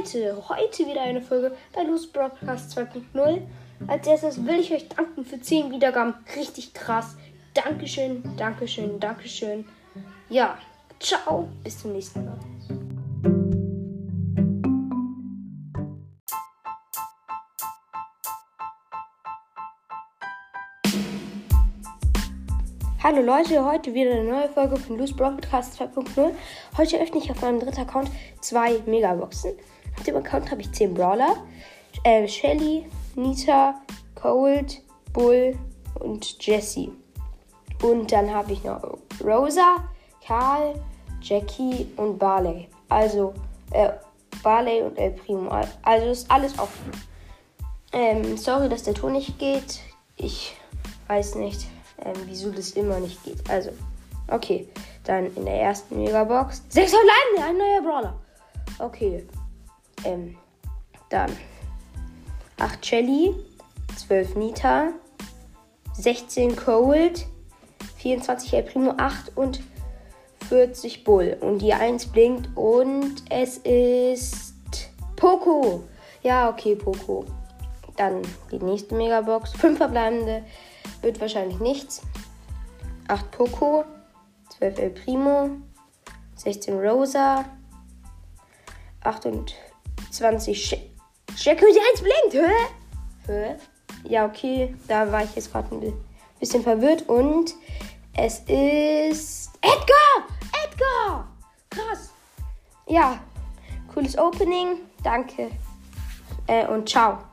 Leute, heute wieder eine Folge bei Loose Broadcast 2.0. Als erstes will ich euch danken für 10 Wiedergaben. Richtig krass. Dankeschön, Dankeschön, Dankeschön. Ja, ciao, bis zum nächsten Mal. Hallo Leute, heute wieder eine neue Folge von Loose Broadcast 2.0. Heute öffne ich auf meinem dritten Account zwei Megaboxen. Auf dem Account habe ich 10 Brawler. Äh, Shelly, Nita, Cold, Bull und Jessie. Und dann habe ich noch Rosa, Karl, Jackie und Barley. Also, äh, Barley und El Primo. Also ist alles offen. Ähm, sorry, dass der Ton nicht geht. Ich weiß nicht ähm, wieso das immer nicht geht. Also, okay. Dann in der ersten Megabox. Sechs verbleibende, ein neuer Brawler. Okay. Ähm, dann 8 Shelly, 12 Nita, 16 Cold, 24 El Primo, 8 und 40 Bull. Und die 1 blinkt und es ist Poco. Ja, okay, Poco. Dann die nächste Megabox. 5 verbleibende, wird wahrscheinlich nichts. 8 Poco, 12 El Primo, 16 Rosa, 28 Sh Jackie, die 1 blinkt. Hä? Hä? Ja, okay. Da war ich jetzt gerade ein bisschen verwirrt. Und es ist Edgar! Edgar! Krass. Ja, cooles Opening. Danke. Äh, und ciao.